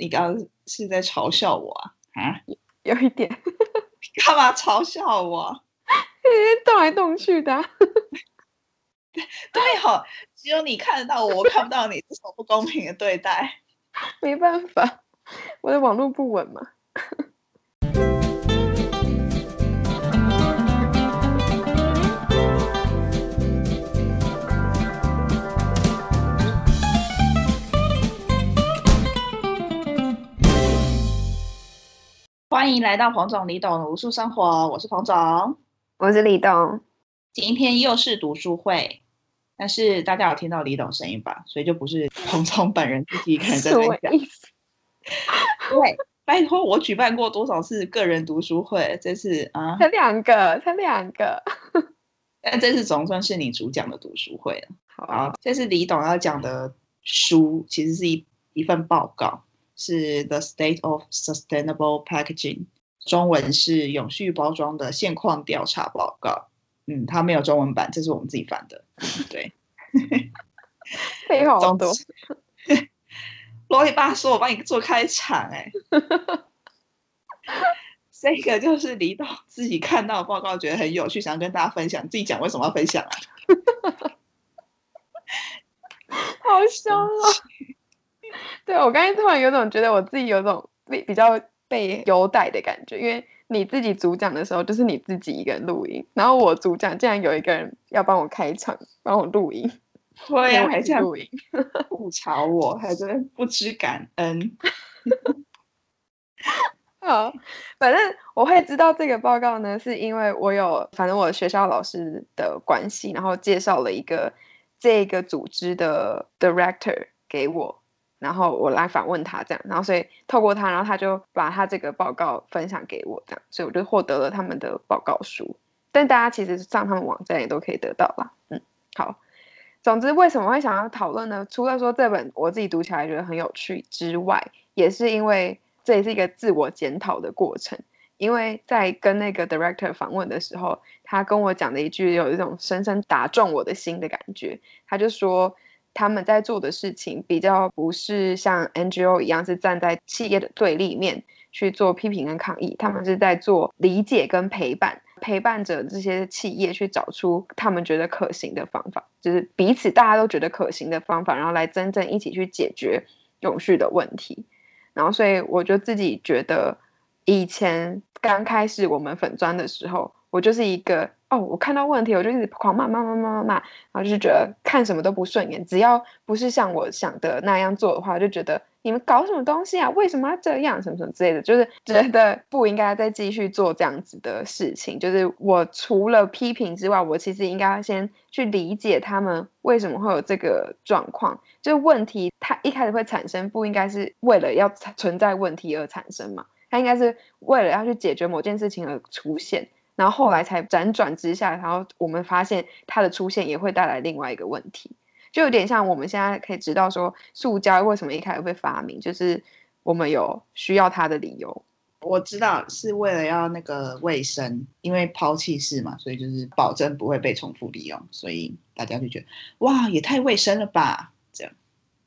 你刚刚是在嘲笑我啊？啊，有一点，干嘛嘲笑我？动来动去的。对哦，只有你看得到我，我看不到你，这种不公平的对待。没办法，我的网络不稳嘛。欢迎来到彭总、李董的无数生活，我是彭总，我是李董。今天又是读书会，但是大家有听到李董声音吧？所以就不是彭总本人自己一个人在分享。对，拜托，我举办过多少次个人读书会？这次啊，才两个，才两个。但这次总算是你主讲的读书会了。好，这次李董要讲的书，其实是一一份报告。是 The State of Sustainable Packaging，中文是永续包装的现况调查报告。嗯，它没有中文版，这是我们自己翻的。对，好多，啰 里吧嗦，我帮你做开场。哎，这个就是李导自己看到报告，觉得很有趣，想跟大家分享。自己讲为什么要分享啊？好凶啊！对，我刚才突然有种觉得我自己有种被比较被优待的感觉，因为你自己主讲的时候就是你自己一个人录音，然后我主讲竟然有一个人要帮我开场，帮我录音，对 呀，还在录音，吐槽我，还在不知感恩。好，反正我会知道这个报告呢，是因为我有反正我学校老师的关系，然后介绍了一个这个组织的 director 给我。然后我来访问他，这样，然后所以透过他，然后他就把他这个报告分享给我，这样，所以我就获得了他们的报告书。但大家其实上他们网站也都可以得到啦。嗯，好。总之，为什么会想要讨论呢？除了说这本我自己读起来觉得很有趣之外，也是因为这也是一个自我检讨的过程。因为在跟那个 director 访问的时候，他跟我讲的一句有一种深深打中我的心的感觉，他就说。他们在做的事情比较不是像 NGO 一样是站在企业的对立面去做批评跟抗议，他们是在做理解跟陪伴，陪伴着这些企业去找出他们觉得可行的方法，就是彼此大家都觉得可行的方法，然后来真正一起去解决永续的问题。然后，所以我就自己觉得，以前刚开始我们粉砖的时候，我就是一个。哦，我看到问题，我就一直狂骂骂骂骂骂骂，然后就是觉得看什么都不顺眼，只要不是像我想的那样做的话，就觉得你们搞什么东西啊？为什么要这样？什么什么之类的，就是觉得不应该再继续做这样子的事情。就是我除了批评之外，我其实应该先去理解他们为什么会有这个状况。就是问题它一开始会产生，不应该是为了要存在问题而产生嘛？它应该是为了要去解决某件事情而出现。然后后来才辗转之下，然后我们发现它的出现也会带来另外一个问题，就有点像我们现在可以知道说，塑胶为什么一开始会发明，就是我们有需要它的理由。我知道是为了要那个卫生，因为抛弃式嘛，所以就是保证不会被重复利用，所以大家就觉得哇，也太卫生了吧？这样，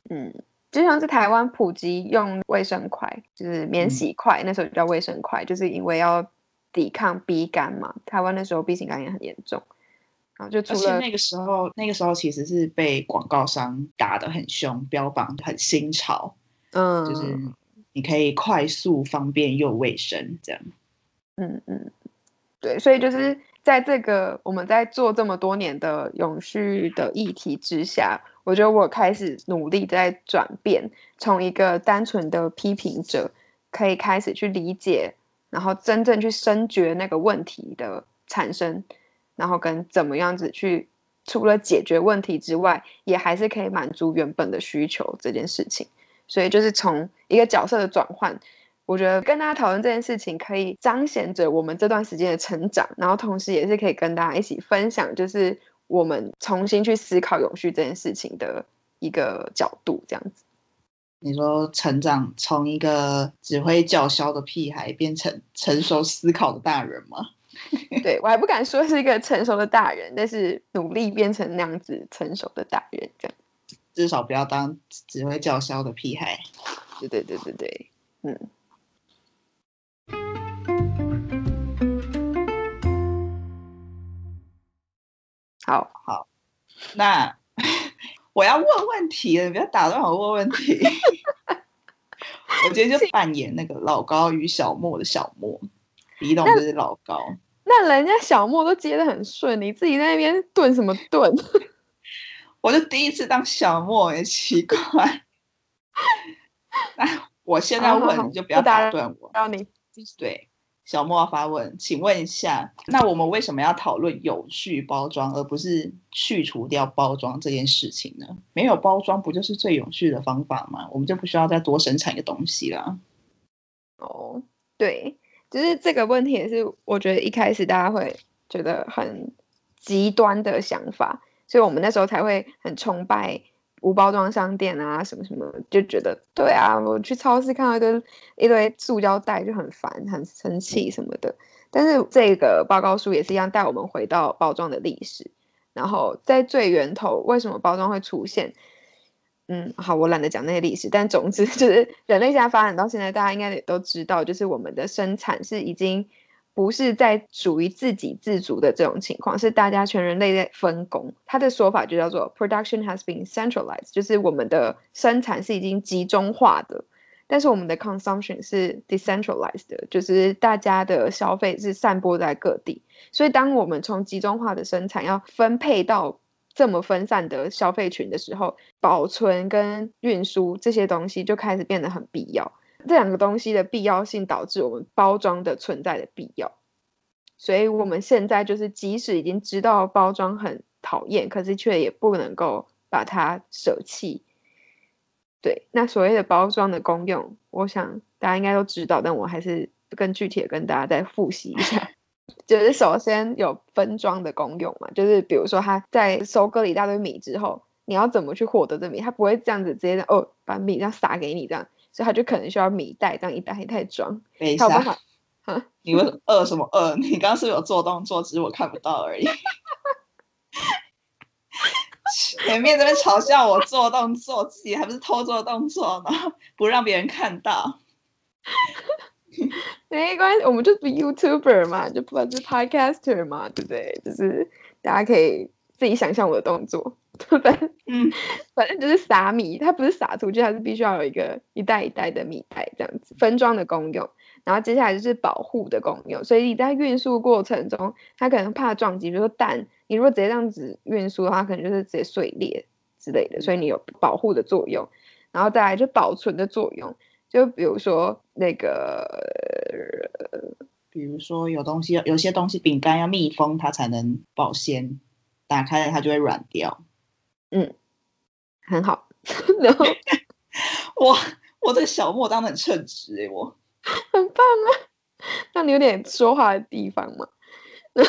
嗯，就像是台湾普及用卫生筷，就是免洗筷，那时候叫卫生筷，就是因为要。抵抗 B 肝嘛，台湾那时候 B 型肝炎很严重，然后就除了那个时候，那个时候其实是被广告商打得很凶，标榜很新潮，嗯，就是你可以快速、方便又卫生这样。嗯嗯，对，所以就是在这个我们在做这么多年的永续的议题之下，我觉得我开始努力在转变，从一个单纯的批评者，可以开始去理解。然后真正去深掘那个问题的产生，然后跟怎么样子去，除了解决问题之外，也还是可以满足原本的需求这件事情。所以就是从一个角色的转换，我觉得跟大家讨论这件事情，可以彰显着我们这段时间的成长，然后同时也是可以跟大家一起分享，就是我们重新去思考永续这件事情的一个角度，这样子。你说成长从一个只会叫嚣的屁孩变成成熟思考的大人吗？对我还不敢说是一个成熟的大人，但是努力变成那样子成熟的大人，这样至少不要当只会叫嚣的屁孩。对对对对对，嗯。好好，那 我要问问题了，你不要打断我问问题。我今天就扮演那个老高与小莫的小莫，李董就是老高。那人家小莫都接的很顺，你自己在那边顿什么顿？我就第一次当小莫，也奇怪。那我现在问，你就不要打断我。让你对。小莫发问，请问一下，那我们为什么要讨论有序包装，而不是去除掉包装这件事情呢？没有包装不就是最有序的方法吗？我们就不需要再多生产一个东西了。哦，对，就是这个问题也是我觉得一开始大家会觉得很极端的想法，所以我们那时候才会很崇拜。无包装商店啊，什么什么，就觉得对啊，我去超市看到一堆一堆塑胶袋就很烦，很生气什么的。但是这个报告书也是一样，带我们回到包装的历史，然后在最源头，为什么包装会出现？嗯，好，我懒得讲那些历史，但总之就是人类现在发展到现在，大家应该也都知道，就是我们的生产是已经。不是在属于自给自足的这种情况，是大家全人类在分工。他的说法就叫做 “production has been centralized”，就是我们的生产是已经集中化的，但是我们的 consumption 是 decentralized 的，就是大家的消费是散播在各地。所以，当我们从集中化的生产要分配到这么分散的消费群的时候，保存跟运输这些东西就开始变得很必要。这两个东西的必要性导致我们包装的存在的必要，所以我们现在就是即使已经知道包装很讨厌，可是却也不能够把它舍弃。对，那所谓的包装的功用，我想大家应该都知道，但我还是更具体的跟大家再复习一下。就是首先有分装的功用嘛，就是比如说他在收割了一大堆米之后，你要怎么去获得这米？他不会这样子直接哦把米这样撒给你这样。所以他就可能需要米袋，这样一袋一袋装。等一下，你为什么饿什么饿？你刚刚是有做动作，只是我看不到而已。前面这边嘲笑我做动作，自己还不是偷做动作呢？不让别人看到。没关系，我们就是 YouTuber 嘛，就不管是 Podcaster 嘛，对不对？就是大家可以自己想象我的动作。对不对？嗯，反正就是撒米，它不是撒出去，它是必须要有一个一袋一袋的米袋这样子分装的功用。然后接下来就是保护的功用，所以你在运输过程中，它可能怕撞击，比如说蛋，你如果直接这样子运输的话，可能就是直接碎裂之类的，所以你有保护的作用。然后再来就保存的作用，就比如说那个，比如说有东西，有些东西饼干要密封它才能保鲜，打开了它就会软掉。嗯，很好。然后 我我的小莫当的很称职哎，我很棒啊。那你有点说话的地方吗？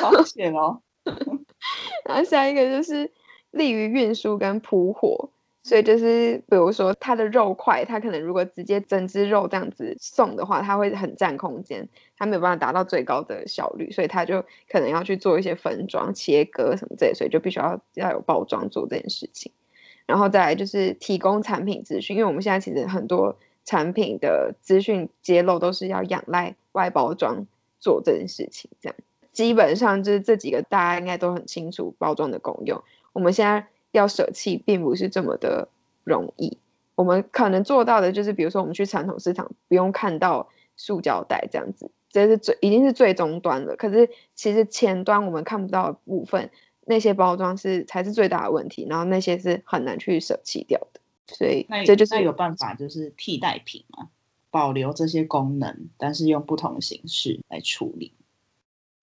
好险哦。然后下一个就是利于运输跟铺货，所以就是比如说它的肉块，它可能如果直接整只肉这样子送的话，它会很占空间，它没有办法达到最高的效率，所以它就可能要去做一些分装、切割什么这些，所以就必须要要有包装做这件事情。然后再来就是提供产品资讯，因为我们现在其实很多产品的资讯揭露都是要仰赖外包装做这件事情。这样基本上就是这几个大家应该都很清楚包装的功用。我们现在要舍弃并不是这么的容易，我们可能做到的就是，比如说我们去传统市场不用看到塑胶袋这样子，这是最已经是最终端了。可是其实前端我们看不到的部分。那些包装是才是最大的问题，然后那些是很难去舍弃掉的，所以这就是有办法，就是替代品嘛，保留这些功能，但是用不同的形式来处理。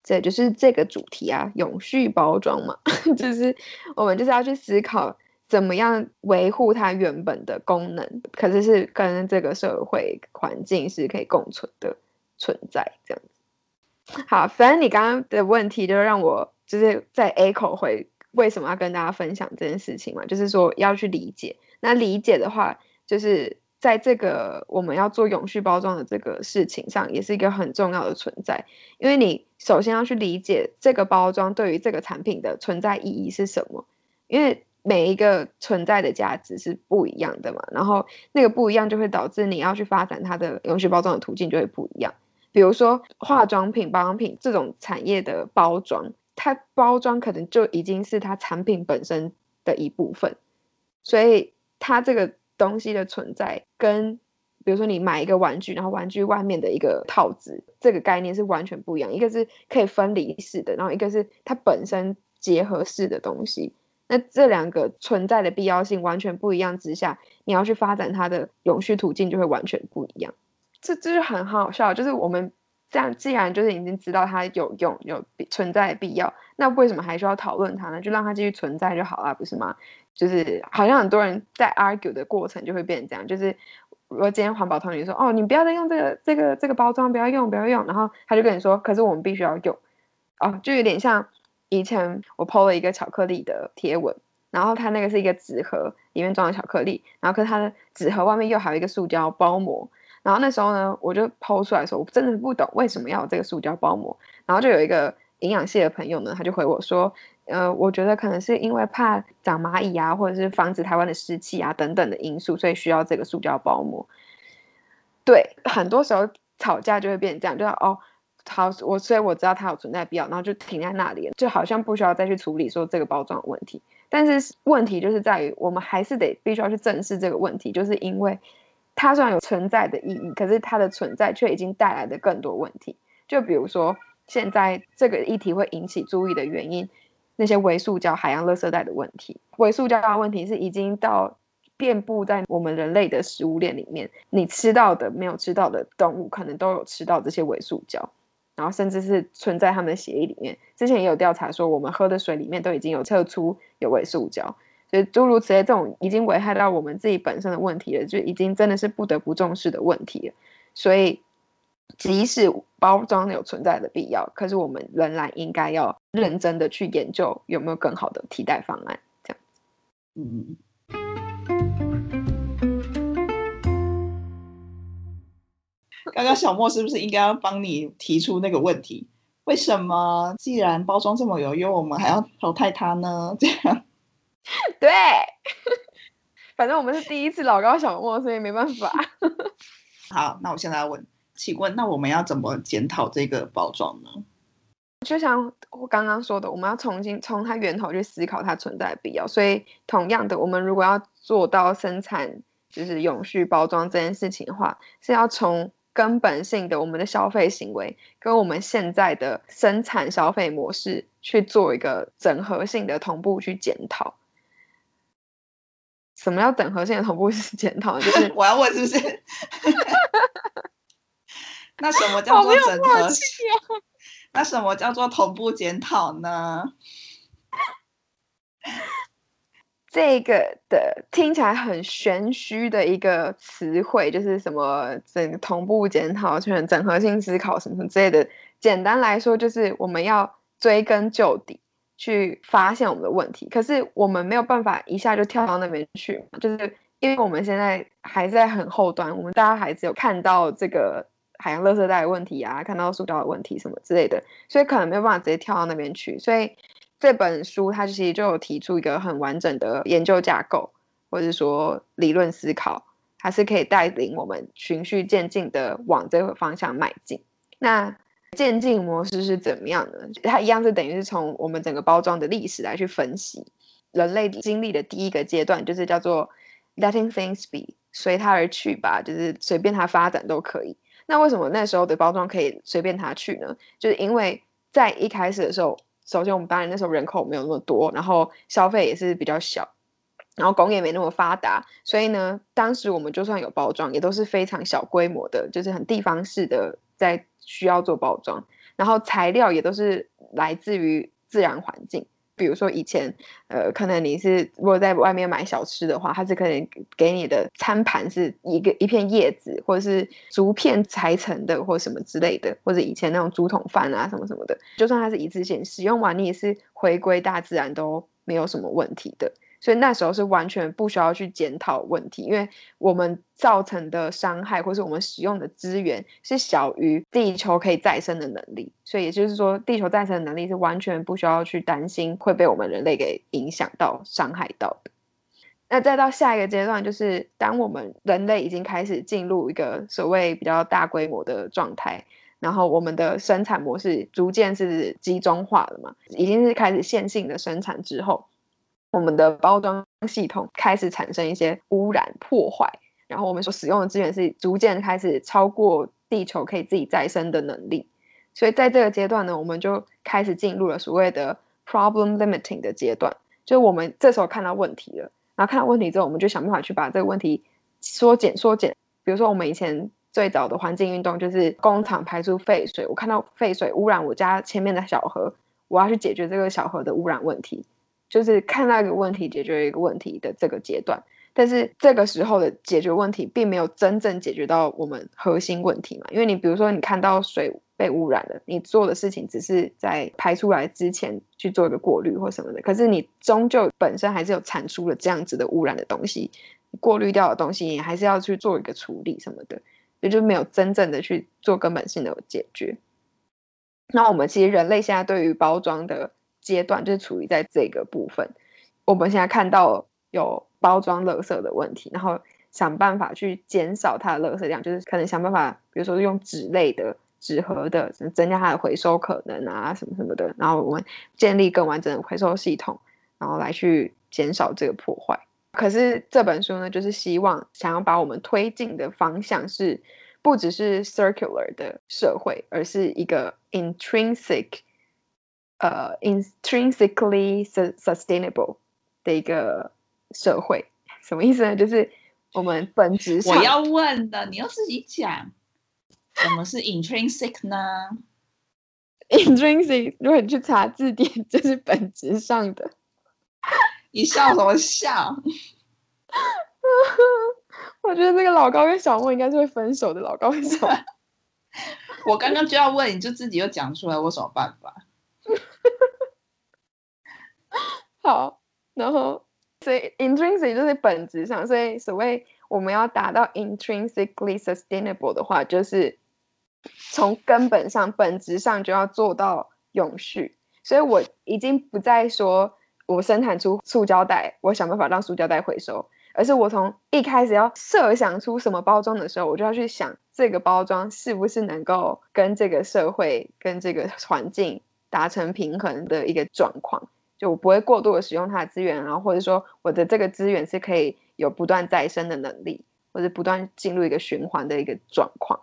这就是这个主题啊，永续包装嘛，就是我们就是要去思考怎么样维护它原本的功能，可是是跟这个社会环境是可以共存的存在这样子。好，反正你刚刚的问题就让我。就是在 A 口回为什么要跟大家分享这件事情嘛？就是说要去理解。那理解的话，就是在这个我们要做永续包装的这个事情上，也是一个很重要的存在。因为你首先要去理解这个包装对于这个产品的存在意义是什么。因为每一个存在的价值是不一样的嘛，然后那个不一样就会导致你要去发展它的永续包装的途径就会不一样。比如说化妆品、保养品这种产业的包装，它包装可能就已经是它产品本身的一部分，所以它这个东西的存在跟比如说你买一个玩具，然后玩具外面的一个套子，这个概念是完全不一样，一个是可以分离式的，然后一个是它本身结合式的东西。那这两个存在的必要性完全不一样之下，你要去发展它的永续途径就会完全不一样。这这就很好笑，就是我们这样既然就是已经知道它有用有存在的必要，那为什么还需要讨论它呢？就让它继续存在就好了，不是吗？就是好像很多人在 argue 的过程就会变成这样，就是如果今天环保同学说哦，你不要再用这个这个这个包装，不要用不要用，然后他就跟你说，可是我们必须要用，哦，就有点像。以前我 PO 了一个巧克力的贴文，然后它那个是一个纸盒，里面装的巧克力，然后可是它的纸盒外面又还有一个塑胶包膜，然后那时候呢，我就 PO 出来说，我真的不懂为什么要有这个塑胶包膜，然后就有一个营养系的朋友呢，他就回我说，呃，我觉得可能是因为怕长蚂蚁啊，或者是防止台湾的湿气啊等等的因素，所以需要这个塑胶包膜。对，很多时候吵架就会变成这样，就哦。好，我所以我知道它有存在必要，然后就停在那里，就好像不需要再去处理说这个包装问题。但是问题就是在于，我们还是得必须要去正视这个问题，就是因为它虽然有存在的意义，可是它的存在却已经带来的更多问题。就比如说，现在这个议题会引起注意的原因，那些微塑胶、海洋垃圾袋的问题，微塑胶的问题是已经到遍布在我们人类的食物链里面，你吃到的、没有吃到的动物，可能都有吃到这些微塑胶。然后甚至是存在他们的血液里面。之前也有调查说，我们喝的水里面都已经有测出有微塑胶，所以诸如此类这种已经危害到我们自己本身的问题了，就已经真的是不得不重视的问题了。所以，即使包装有存在的必要，可是我们仍然应该要认真的去研究有没有更好的替代方案。这样子，嗯。刚刚小莫是不是应该要帮你提出那个问题？为什么既然包装这么有用，我们还要淘汰它呢？这样，对，反正我们是第一次老高小莫，所以没办法。好，那我现在要问，请问那我们要怎么检讨这个包装呢？就像我刚刚说的，我们要重新从它源头去思考它存在的必要。所以，同样的，我们如果要做到生产就是永续包装这件事情的话，是要从根本性的，我们的消费行为跟我们现在的生产消费模式去做一个整合性的同步去检讨。什么叫整合性的同步去检讨？就是 我要问，是不是？那什么叫做整合？那什么叫做同步检讨呢？这个的听起来很玄虚的一个词汇，就是什么整同步检讨、全整合性思考什么什么之类的。简单来说，就是我们要追根究底，去发现我们的问题。可是我们没有办法一下就跳到那边去，就是因为我们现在还在很后端，我们大家还只有看到这个海洋垃圾袋的问题啊，看到塑胶的问题什么之类的，所以可能没有办法直接跳到那边去，所以。这本书它其实就有提出一个很完整的研究架构，或者说理论思考，它是可以带领我们循序渐进的往这个方向迈进。那渐进模式是怎么样呢？它一样是等于是从我们整个包装的历史来去分析，人类经历的第一个阶段就是叫做 letting things be，随它而去吧，就是随便它发展都可以。那为什么那时候的包装可以随便它去呢？就是因为在一开始的时候。首先，我们当然那时候人口没有那么多，然后消费也是比较小，然后工业没那么发达，所以呢，当时我们就算有包装，也都是非常小规模的，就是很地方式的在需要做包装，然后材料也都是来自于自然环境。比如说以前，呃，可能你是如果在外面买小吃的话，它是可能给你的餐盘是一个一片叶子，或者是竹片裁成的，或什么之类的，或者以前那种竹筒饭啊什么什么的，就算它是一次性使用完，你也是回归大自然都没有什么问题的。所以那时候是完全不需要去检讨问题，因为我们造成的伤害或是我们使用的资源是小于地球可以再生的能力，所以也就是说，地球再生的能力是完全不需要去担心会被我们人类给影响到、伤害到的。那再到下一个阶段，就是当我们人类已经开始进入一个所谓比较大规模的状态，然后我们的生产模式逐渐是集中化了嘛，已经是开始线性的生产之后。我们的包装系统开始产生一些污染破坏，然后我们所使用的资源是逐渐开始超过地球可以自己再生的能力，所以在这个阶段呢，我们就开始进入了所谓的 problem limiting 的阶段，就我们这时候看到问题了，然后看到问题之后，我们就想办法去把这个问题缩减缩减。比如说我们以前最早的环境运动就是工厂排出废水，我看到废水污染我家前面的小河，我要去解决这个小河的污染问题。就是看到一个问题，解决一个问题的这个阶段，但是这个时候的解决问题，并没有真正解决到我们核心问题嘛？因为你比如说，你看到水被污染了，你做的事情只是在排出来之前去做一个过滤或什么的，可是你终究本身还是有产出了这样子的污染的东西，过滤掉的东西，你还是要去做一个处理什么的，也就没有真正的去做根本性的解决。那我们其实人类现在对于包装的。阶段就是处于在这个部分，我们现在看到有包装垃圾的问题，然后想办法去减少它的垃圾量，就是可能想办法，比如说用纸类的、纸盒的，增加它的回收可能啊，什么什么的。然后我们建立更完整的回收系统，然后来去减少这个破坏。可是这本书呢，就是希望想要把我们推进的方向是，不只是 circular 的社会，而是一个 intrinsic。呃，intrinsically sustainable 的一个社会，什么意思呢？就是我们本质上我要问的，你要自己讲，什么是 intrinsic 呢？intrinsic，如果你去查字典，就是本质上的。你笑什么笑？我觉得这个老高跟小莫应该是会分手的。老高为什么，我刚刚就要问，你就自己又讲出来，我什么办法？好，然后所以 intrinsic 就是本质上，所以所谓我们要达到 intrinsically sustainable 的话，就是从根本上、本质上就要做到永续。所以我已经不再说我生产出塑胶袋，我想办法让塑胶袋回收，而是我从一开始要设想出什么包装的时候，我就要去想这个包装是不是能够跟这个社会、跟这个环境。达成平衡的一个状况，就我不会过度的使用它的资源，然后或者说我的这个资源是可以有不断再生的能力，或者不断进入一个循环的一个状况，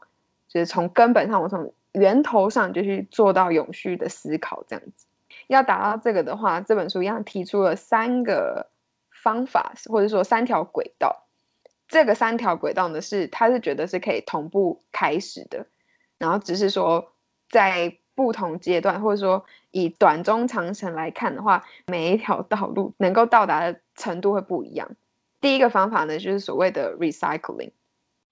就是从根本上，我从源头上就去做到永续的思考，这样子。要达到这个的话，这本书一样提出了三个方法，或者说三条轨道。这个三条轨道呢，是他是觉得是可以同步开始的，然后只是说在。不同阶段，或者说以短中长程来看的话，每一条道路能够到达的程度会不一样。第一个方法呢，就是所谓的 recycling，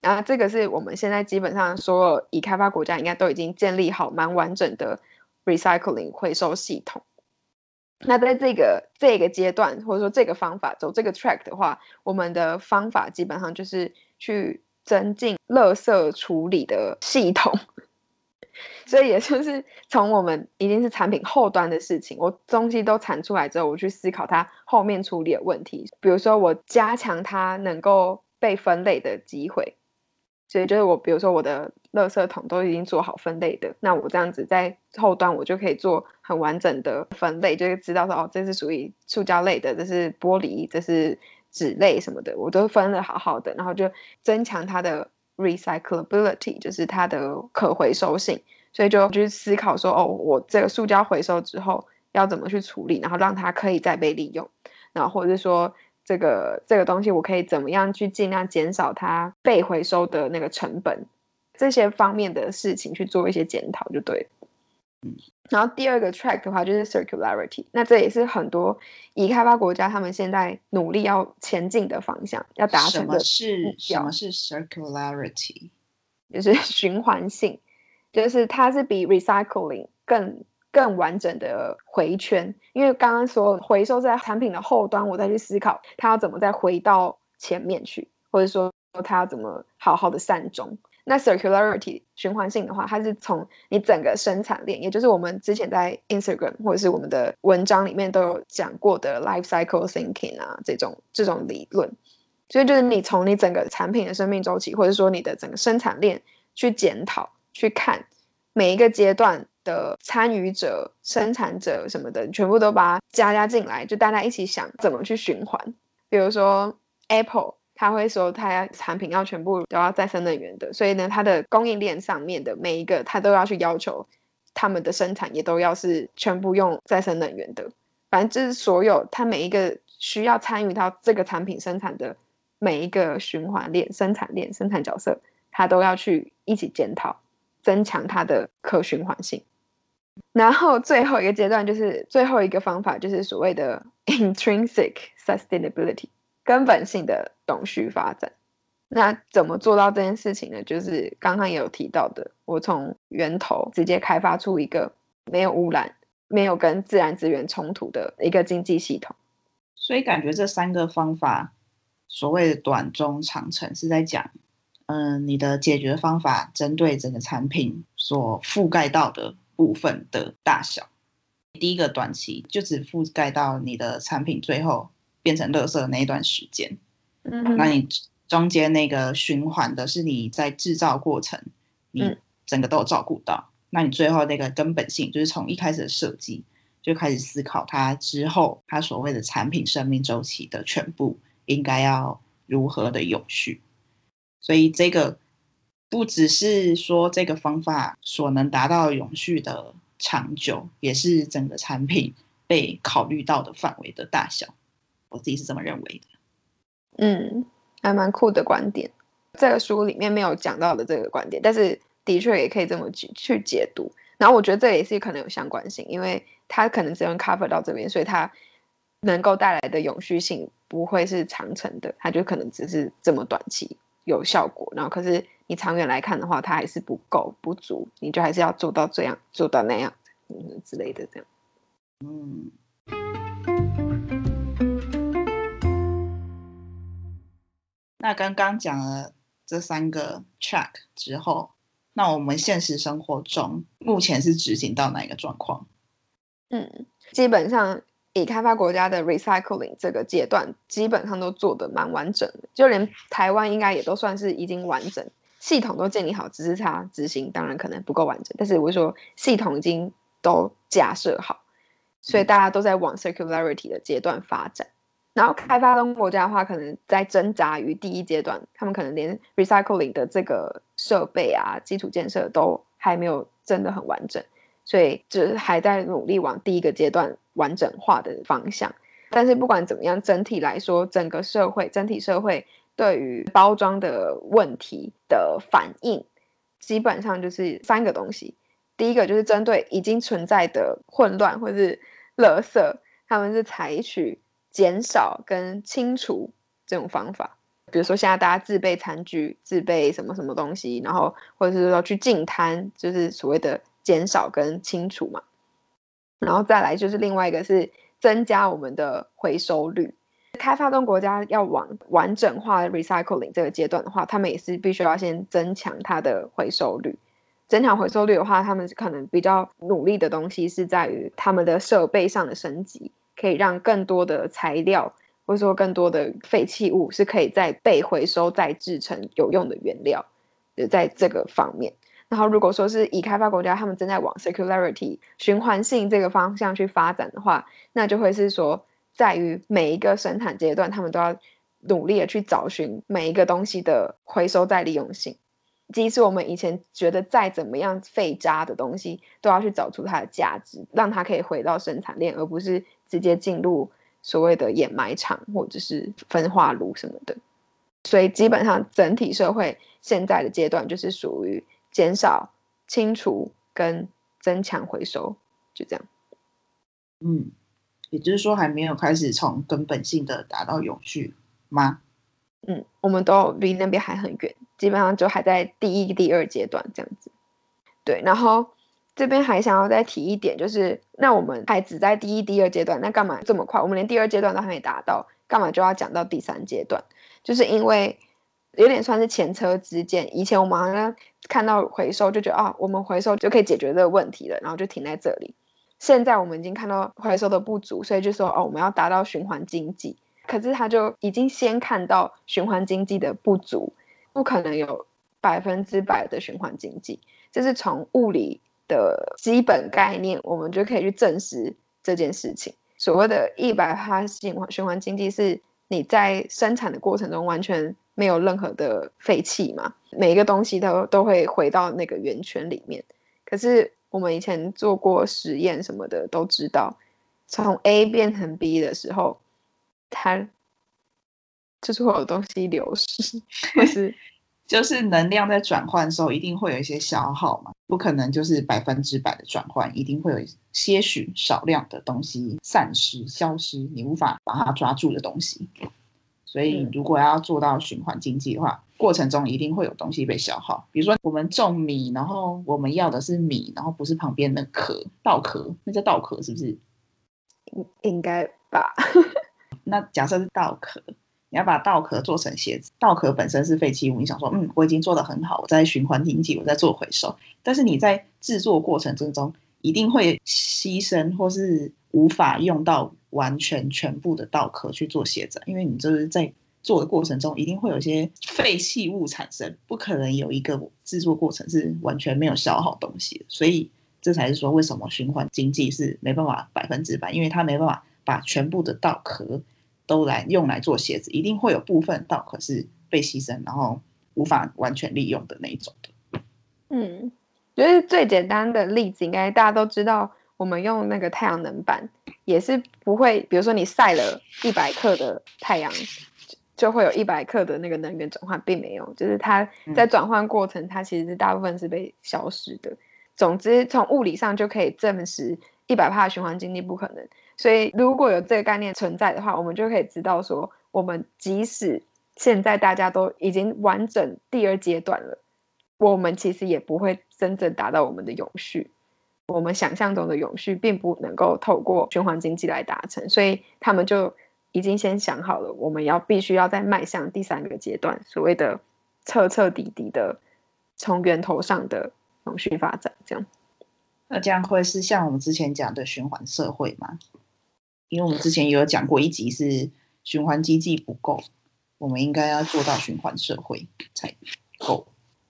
然后这个是我们现在基本上所有已开发国家应该都已经建立好蛮完整的 recycling 回收系统。那在这个这个阶段，或者说这个方法走这个 track 的话，我们的方法基本上就是去增进垃圾处理的系统。所以也就是从我们一定是产品后端的事情，我东西都产出来之后，我去思考它后面处理的问题。比如说，我加强它能够被分类的机会。所以就是我，比如说我的垃圾桶都已经做好分类的，那我这样子在后端我就可以做很完整的分类，就是知道说哦，这是属于塑胶类的，这是玻璃，这是纸类什么的，我都分的好好的，然后就增强它的。Recyclability 就是它的可回收性，所以就去思考说，哦，我这个塑胶回收之后要怎么去处理，然后让它可以再被利用，然后或者是说这个这个东西我可以怎么样去尽量减少它被回收的那个成本，这些方面的事情去做一些检讨就对了。嗯，然后第二个 track 的话就是 circularity，那这也是很多已开发国家他们现在努力要前进的方向，要达成的。是什么是 circularity？就是 循环性，就是它是比 recycling 更更完整的回圈。因为刚刚说回收在产品的后端，我再去思考它要怎么再回到前面去，或者说它要怎么好好的善终。那 circularity 循环性的话，它是从你整个生产链，也就是我们之前在 Instagram 或者是我们的文章里面都有讲过的 life cycle thinking 啊，这种这种理论。所以就是你从你整个产品的生命周期，或者说你的整个生产链去检讨、去看每一个阶段的参与者、生产者什么的，全部都把它加加进来，就大家一起想怎么去循环。比如说 Apple。他会说，他产品要全部都要再生能源的，所以呢，它的供应链上面的每一个，他都要去要求他们的生产也都要是全部用再生能源的。反正就是所有他每一个需要参与到这个产品生产的每一个循环链、生产链、生产角色，他都要去一起检讨，增强它的可循环性。然后最后一个阶段就是最后一个方法，就是所谓的 intrinsic sustainability。根本性的永续发展，那怎么做到这件事情呢？就是刚刚也有提到的，我从源头直接开发出一个没有污染、没有跟自然资源冲突的一个经济系统。所以感觉这三个方法，所谓的短、中、长程，是在讲，嗯，你的解决方法针对整个产品所覆盖到的部分的大小。第一个短期就只覆盖到你的产品最后。变成垃圾的那一段时间，嗯，那你中间那个循环的是你在制造过程，你整个都有照顾到。那你最后那个根本性，就是从一开始的设计就开始思考它之后，它所谓的产品生命周期的全部应该要如何的永续。所以这个不只是说这个方法所能达到永续的长久，也是整个产品被考虑到的范围的大小。我自己是这么认为的，嗯，还蛮酷的观点。这个书里面没有讲到的这个观点，但是的确也可以这么去去解读。然后我觉得这也是可能有相关性，因为它可能只能 cover 到这边，所以它能够带来的永续性不会是长程的，它就可能只是这么短期有效果。然后可是你长远来看的话，它还是不够不足，你就还是要做到这样做到那样，嗯之类的这样，嗯。那刚刚讲了这三个 track 之后，那我们现实生活中目前是执行到哪一个状况？嗯，基本上已开发国家的 recycling 这个阶段，基本上都做的蛮完整的，就连台湾应该也都算是已经完整，系统都建立好，只是它执行当然可能不够完整，但是我说系统已经都架设好，所以大家都在往 circularity 的阶段发展。然后开发中国家的话，可能在挣扎于第一阶段，他们可能连 recycling 的这个设备啊、基础建设都还没有真的很完整，所以就是还在努力往第一个阶段完整化的方向。但是不管怎么样，整体来说，整个社会整体社会对于包装的问题的反应，基本上就是三个东西。第一个就是针对已经存在的混乱或是垃圾，他们是采取。减少跟清除这种方法，比如说现在大家自备餐具、自备什么什么东西，然后或者是说去净滩，就是所谓的减少跟清除嘛。然后再来就是另外一个是增加我们的回收率。开发中国家要往完整化 recycling 这个阶段的话，他们也是必须要先增强它的回收率。增强回收率的话，他们可能比较努力的东西是在于他们的设备上的升级。可以让更多的材料，或者说更多的废弃物，是可以再被回收、再制成有用的原料，就在这个方面。然后，如果说是已开发国家，他们正在往 circularity 循环性这个方向去发展的话，那就会是说，在于每一个生产阶段，他们都要努力的去找寻每一个东西的回收再利用性。即使我们以前觉得再怎么样废渣的东西，都要去找出它的价值，让它可以回到生产链，而不是。直接进入所谓的掩埋场或者是分化炉什么的，所以基本上整体社会现在的阶段就是属于减少、清除跟增强回收，就这样。嗯，也就是说还没有开始从根本性的达到永续吗？嗯，我们都离那边还很远，基本上就还在第一、第二阶段这样子。对，然后这边还想要再提一点，就是那我们还只在第一、第二阶段，那干嘛这么快？我们连第二阶段都还没达到，干嘛就要讲到第三阶段？就是因为有点算是前车之鉴。以前我们好像看到回收就觉得啊，我们回收就可以解决这个问题了，然后就停在这里。现在我们已经看到回收的不足，所以就说哦，我们要达到循环经济。可是他就已经先看到循环经济的不足，不可能有百分之百的循环经济。这是从物理。的基本概念，我们就可以去证实这件事情。所谓的一百趴循环循环经济，是你在生产的过程中完全没有任何的废气嘛？每一个东西都都会回到那个圆圈里面。可是我们以前做过实验什么的，都知道，从 A 变成 B 的时候，它就是会有东西流失，或是。就是能量在转换的时候，一定会有一些消耗嘛，不可能就是百分之百的转换，一定会有些许少量的东西散失、消失，你无法把它抓住的东西。所以，如果要做到循环经济的话，过程中一定会有东西被消耗。比如说，我们种米，然后我们要的是米，然后不是旁边的壳、稻壳，那叫稻壳是不是？应应该吧。那假设是稻壳。你要把稻壳做成鞋子，稻壳本身是废弃物。你想说，嗯，我已经做得很好，我在循环经济，我在做回收。但是你在制作过程之中，一定会牺牲或是无法用到完全全部的稻壳去做鞋子，因为你就是在做的过程中，一定会有一些废弃物产生，不可能有一个制作过程是完全没有消耗东西。所以这才是说，为什么循环经济是没办法百分之百，因为它没办法把全部的稻壳。都来用来做鞋子，一定会有部分稻壳是被牺牲，然后无法完全利用的那一种的。嗯，就是最简单的例子，应该大家都知道，我们用那个太阳能板也是不会，比如说你晒了一百克的太阳，就会有一百克的那个能源转换，并没有，就是它在转换过程，它其实是大部分是被消失的。总之，从物理上就可以证实一百帕循环经济不可能。所以，如果有这个概念存在的话，我们就可以知道说，我们即使现在大家都已经完整第二阶段了，我们其实也不会真正达到我们的永续。我们想象中的永续，并不能够透过循环经济来达成。所以，他们就已经先想好了，我们要必须要再迈向第三个阶段，所谓的彻彻底底的从源头上的永续发展。这样，那这样会是像我们之前讲的循环社会吗？因为我们之前也有讲过一集是循环经济不够，我们应该要做到循环社会才够。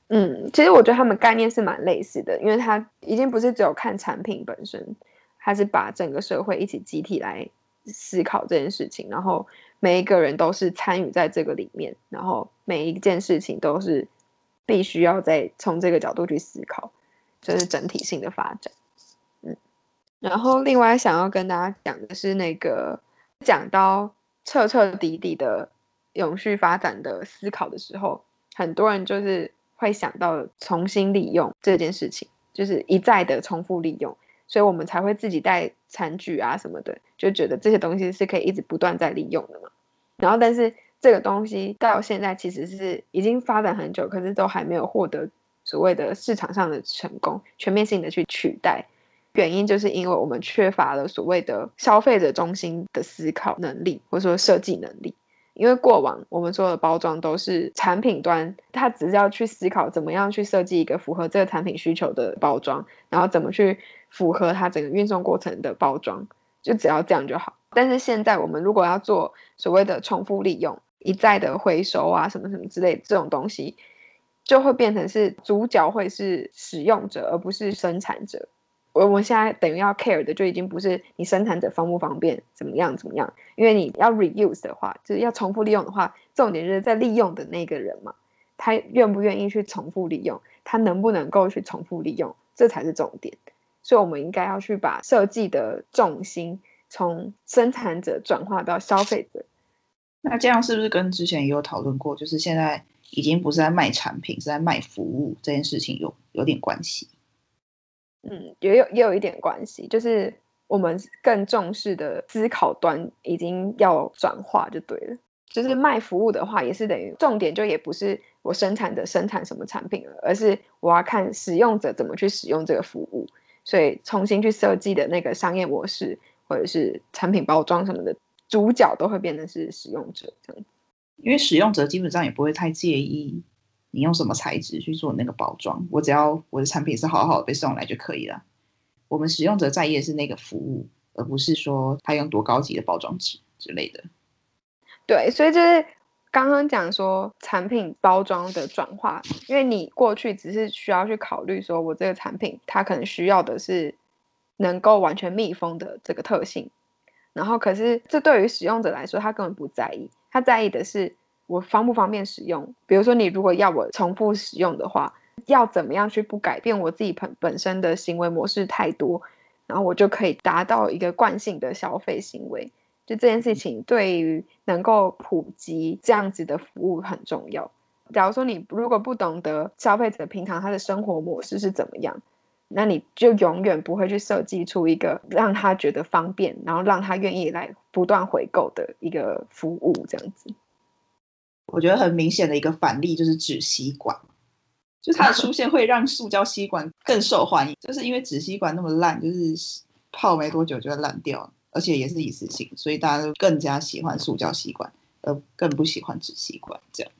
嗯，其实我觉得他们概念是蛮类似的，因为他已经不是只有看产品本身，他是把整个社会一起集体来思考这件事情，然后每一个人都是参与在这个里面，然后每一件事情都是必须要在从这个角度去思考，就是整体性的发展。然后，另外想要跟大家讲的是，那个讲到彻彻底底的永续发展的思考的时候，很多人就是会想到重新利用这件事情，就是一再的重复利用，所以我们才会自己带餐具啊什么的，就觉得这些东西是可以一直不断在利用的嘛。然后，但是这个东西到现在其实是已经发展很久，可是都还没有获得所谓的市场上的成功，全面性的去取代。原因就是因为我们缺乏了所谓的消费者中心的思考能力，或者说设计能力。因为过往我们做的包装都是产品端，它只是要去思考怎么样去设计一个符合这个产品需求的包装，然后怎么去符合它整个运送过程的包装，就只要这样就好。但是现在我们如果要做所谓的重复利用、一再的回收啊什么什么之类这种东西，就会变成是主角会是使用者，而不是生产者。我我现在等于要 care 的就已经不是你生产者方不方便怎么样怎么样，因为你要 reuse 的话，就是要重复利用的话，重点就是在利用的那个人嘛，他愿不愿意去重复利用，他能不能够去重复利用，这才是重点。所以，我们应该要去把设计的重心从生产者转化到消费者。那这样是不是跟之前也有讨论过，就是现在已经不是在卖产品，是在卖服务这件事情有有点关系？嗯，也有也有一点关系，就是我们更重视的思考端已经要转化就对了。就是卖服务的话，也是等于重点就也不是我生产的生产什么产品了，而是我要看使用者怎么去使用这个服务。所以重新去设计的那个商业模式或者是产品包装什么的，主角都会变成是使用者这样。因为使用者基本上也不会太介意你用什么材质去做那个包装，我只要我的产品是好好的被送来就可以了。我们使用者在意的是那个服务，而不是说他用多高级的包装纸之类的。对，所以就是刚刚讲说产品包装的转化，因为你过去只是需要去考虑说我这个产品它可能需要的是能够完全密封的这个特性，然后可是这对于使用者来说，他根本不在意，他在意的是我方不方便使用。比如说你如果要我重复使用的话。要怎么样去不改变我自己本本身的行为模式太多，然后我就可以达到一个惯性的消费行为。就这件事情对于能够普及这样子的服务很重要。假如说你如果不懂得消费者平常他的生活模式是怎么样，那你就永远不会去设计出一个让他觉得方便，然后让他愿意来不断回购的一个服务。这样子，我觉得很明显的一个反例就是纸吸管。就它的出现会让塑胶吸管更受欢迎，就是因为纸吸管那么烂，就是泡没多久就会烂掉，而且也是一次性，所以大家都更加喜欢塑胶吸管，而更不喜欢纸吸管。这样，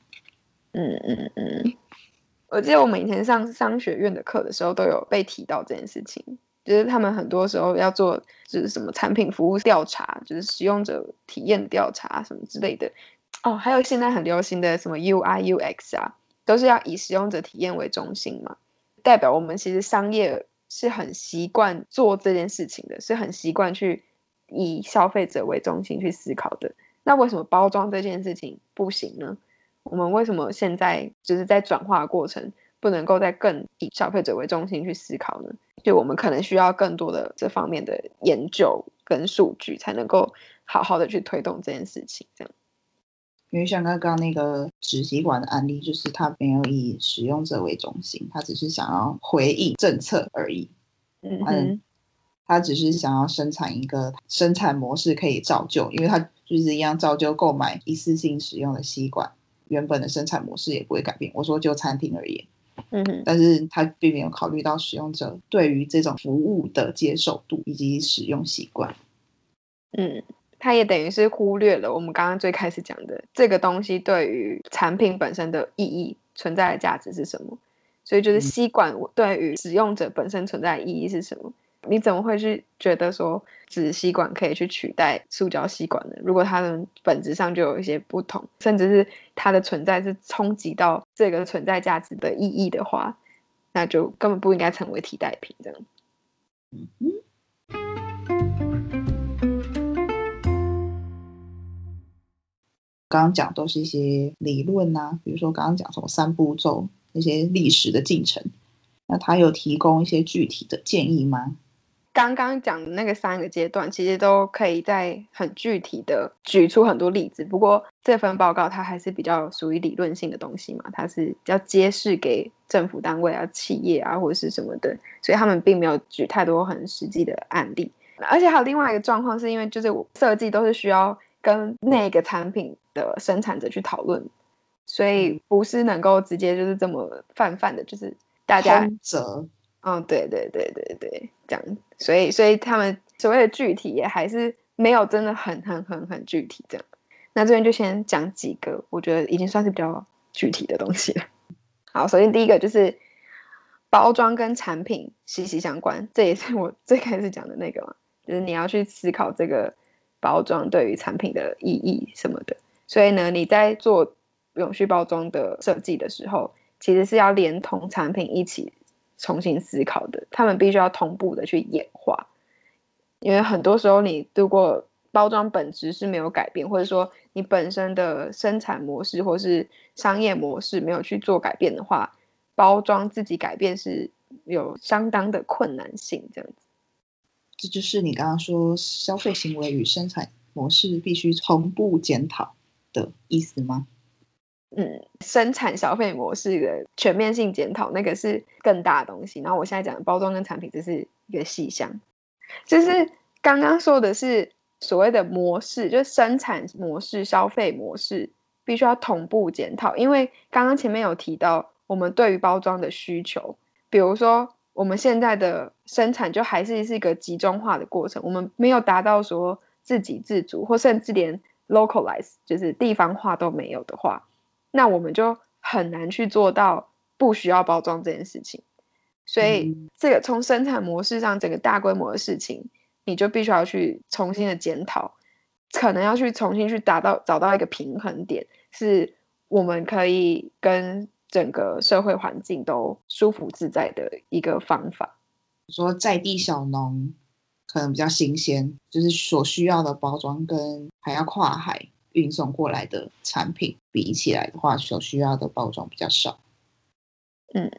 嗯嗯嗯，我记得我们以前上商学院的课的时候都有被提到这件事情，就是他们很多时候要做就是什么产品服务调查，就是使用者体验调查什么之类的。哦，还有现在很流行的什么 UI UX 啊。都是要以使用者体验为中心嘛，代表我们其实商业是很习惯做这件事情的，是很习惯去以消费者为中心去思考的。那为什么包装这件事情不行呢？我们为什么现在就是在转化过程不能够再更以消费者为中心去思考呢？就我们可能需要更多的这方面的研究跟数据，才能够好好的去推动这件事情，这样。因为像刚刚那个纸吸管的案例，就是他没有以使用者为中心，他只是想要回应政策而已。嗯，他只是想要生产一个生产模式可以照旧，因为他就是一样照旧购买一次性使用的吸管，原本的生产模式也不会改变。我说就餐厅而言，嗯哼，但是他并没有考虑到使用者对于这种服务的接受度以及使用习惯。嗯。它也等于是忽略了我们刚刚最开始讲的这个东西对于产品本身的意义存在的价值是什么，所以就是吸管对于使用者本身存在的意义是什么？你怎么会去觉得说纸吸管可以去取代塑胶吸管呢？如果它的本质上就有一些不同，甚至是它的存在是冲击到这个存在价值的意义的话，那就根本不应该成为替代品这样。刚刚讲都是一些理论呐，比如说刚刚讲什么三步骤那些历史的进程，那他有提供一些具体的建议吗？刚刚讲的那个三个阶段，其实都可以在很具体的举出很多例子。不过这份报告它还是比较属于理论性的东西嘛，它是要揭示给政府单位啊、企业啊或者是什么的，所以他们并没有举太多很实际的案例。而且还有另外一个状况，是因为就是设计都是需要跟那个产品。的生产者去讨论，所以不是能够直接就是这么泛泛的，就是大家则，嗯，对对对对对，这样，所以所以他们所谓的具体也还是没有真的很很很很具体这样。那这边就先讲几个，我觉得已经算是比较具体的东西了。好，首先第一个就是包装跟产品息息相关，这也是我最开始讲的那个嘛，就是你要去思考这个包装对于产品的意义什么的。所以呢，你在做永续包装的设计的时候，其实是要连同产品一起重新思考的。他们必须要同步的去演化，因为很多时候你如果包装本质是没有改变，或者说你本身的生产模式或是商业模式没有去做改变的话，包装自己改变是有相当的困难性。这样子，这就是你刚刚说消费行为与生产模式必须同步检讨。的意思吗？嗯，生产消费模式的全面性检讨，那个是更大的东西。然后我现在讲的包装跟产品，这是一个细项。就是刚刚说的是所谓的模式，就是生产模式、消费模式，必须要同步检讨。因为刚刚前面有提到，我们对于包装的需求，比如说我们现在的生产就还是是一个集中化的过程，我们没有达到说自给自足，或甚至连 localize 就是地方化都没有的话，那我们就很难去做到不需要包装这件事情。所以，这个从生产模式上整个大规模的事情，你就必须要去重新的检讨，可能要去重新去达到找到一个平衡点，是我们可以跟整个社会环境都舒服自在的一个方法。说在地小农可能比较新鲜，就是所需要的包装跟还要跨海运送过来的产品比起来的话，所需要的包装比较少。嗯。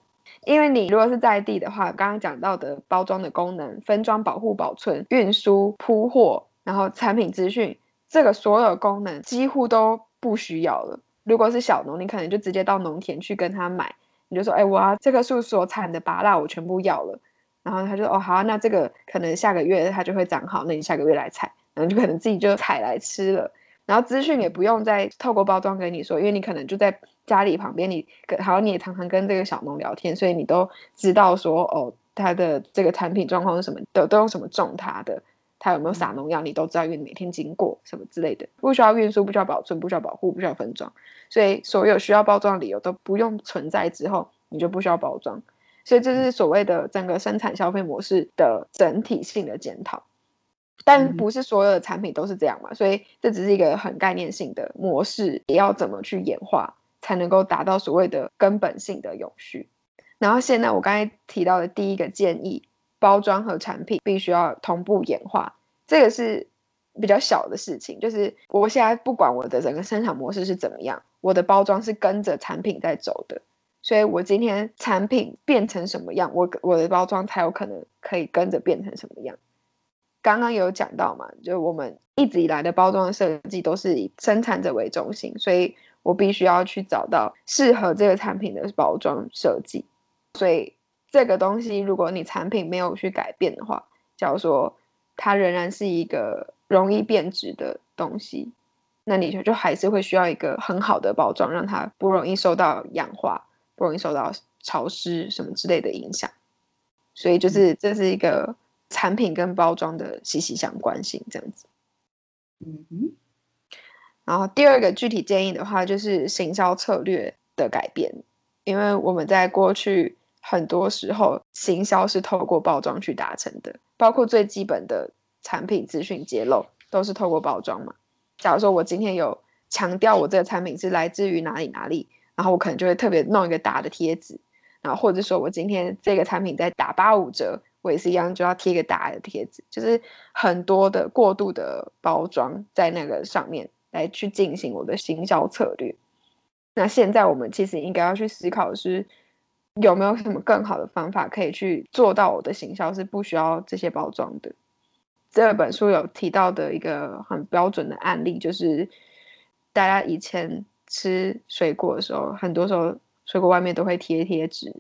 因为你如果是在地的话，刚刚讲到的包装的功能、分装、保护、保存、运输、铺货，然后产品资讯，这个所有功能几乎都不需要了。如果是小农，你可能就直接到农田去跟他买，你就说：“哎，我要这棵树所产的芭辣，我全部要了。”然后他就：“哦，好，那这个可能下个月它就会长好，那你下个月来采，然后就可能自己就采来吃了。然后资讯也不用再透过包装跟你说，因为你可能就在。”家里旁边，你跟好，你也常常跟这个小农聊天，所以你都知道说，哦，他的这个产品状况是什么，都都用什么种它的，他有没有撒农药，你都知道，因为每天经过什么之类的，不需要运输，不需要保存，不需要保护，不需要分装，所以所有需要包装的理由都不用存在之后，你就不需要包装，所以这是所谓的整个生产消费模式的整体性的检讨，但不是所有的产品都是这样嘛，所以这只是一个很概念性的模式，也要怎么去演化。才能够达到所谓的根本性的永续。然后现在我刚才提到的第一个建议，包装和产品必须要同步演化，这个是比较小的事情。就是我现在不管我的整个生产模式是怎么样，我的包装是跟着产品在走的。所以我今天产品变成什么样，我我的包装才有可能可以跟着变成什么样。刚刚有讲到嘛，就我们一直以来的包装设计都是以生产者为中心，所以。我必须要去找到适合这个产品的包装设计，所以这个东西如果你产品没有去改变的话，假如说它仍然是一个容易变质的东西，那你就就还是会需要一个很好的包装，让它不容易受到氧化，不容易受到潮湿什么之类的影响。所以就是这是一个产品跟包装的息息相关性，这样子。嗯哼。然后第二个具体建议的话，就是行销策略的改变，因为我们在过去很多时候，行销是透过包装去达成的，包括最基本的产品资讯揭露都是透过包装嘛。假如说我今天有强调我这个产品是来自于哪里哪里，然后我可能就会特别弄一个大的贴纸，然后或者说我今天这个产品在打八五折，我也是一样就要贴一个大的贴纸，就是很多的过度的包装在那个上面。来去进行我的行销策略。那现在我们其实应该要去思考的是，有没有什么更好的方法可以去做到我的行销是不需要这些包装的。这本书有提到的一个很标准的案例，就是大家以前吃水果的时候，很多时候水果外面都会贴贴纸，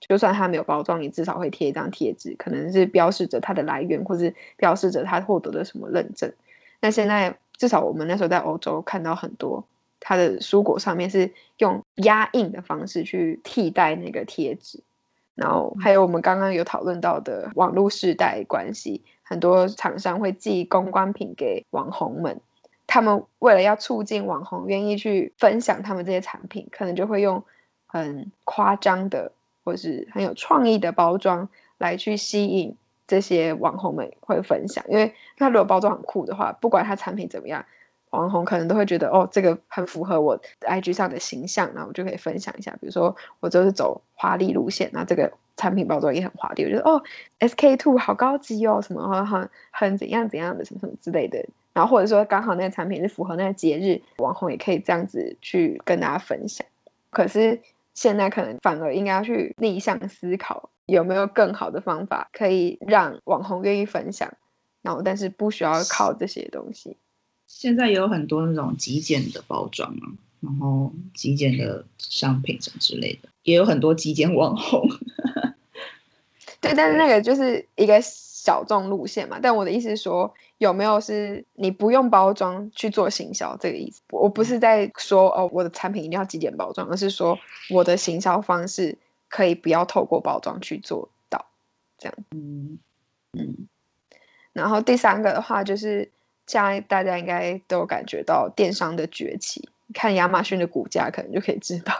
就算它没有包装，你至少会贴一张贴纸，可能是标示着它的来源，或是标示着它获得了什么认证。那现在。至少我们那时候在欧洲看到很多，它的蔬果上面是用压印的方式去替代那个贴纸，然后还有我们刚刚有讨论到的网络世代关系，很多厂商会寄公关品给网红们，他们为了要促进网红愿意去分享他们这些产品，可能就会用很夸张的或是很有创意的包装来去吸引。这些网红们会分享，因为他如果包装很酷的话，不管他产品怎么样，网红可能都会觉得哦，这个很符合我 IG 上的形象，然后我就可以分享一下。比如说我就是走华丽路线，那这个产品包装也很华丽，我觉得哦，SK two 好高级哦，什么很很怎样怎样的什么什么之类的。然后或者说刚好那个产品是符合那个节日，网红也可以这样子去跟大家分享。可是现在可能反而应该要去逆向思考。有没有更好的方法可以让网红愿意分享？然后，但是不需要靠这些东西。现在也有很多那种极简的包装啊，然后极简的商品什么之类的，也有很多极简网红。对，但是那个就是一个小众路线嘛。但我的意思是说，有没有是你不用包装去做行销这个意思？我不是在说哦，我的产品一定要极简包装，而是说我的行销方式。可以不要透过包装去做到，这样。嗯嗯，然后第三个的话，就是现在大家应该都有感觉到电商的崛起，看亚马逊的股价可能就可以知道，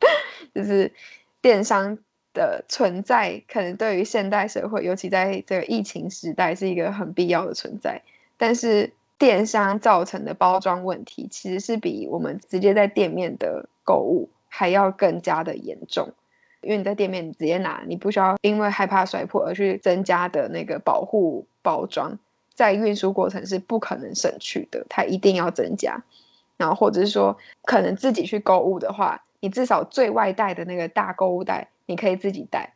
就是电商的存在，可能对于现代社会，尤其在这个疫情时代，是一个很必要的存在。但是电商造成的包装问题，其实是比我们直接在店面的购物还要更加的严重。因为你在店面直接拿，你不需要因为害怕摔破而去增加的那个保护包装，在运输过程是不可能省去的，它一定要增加。然后或者是说，可能自己去购物的话，你至少最外带的那个大购物袋，你可以自己带，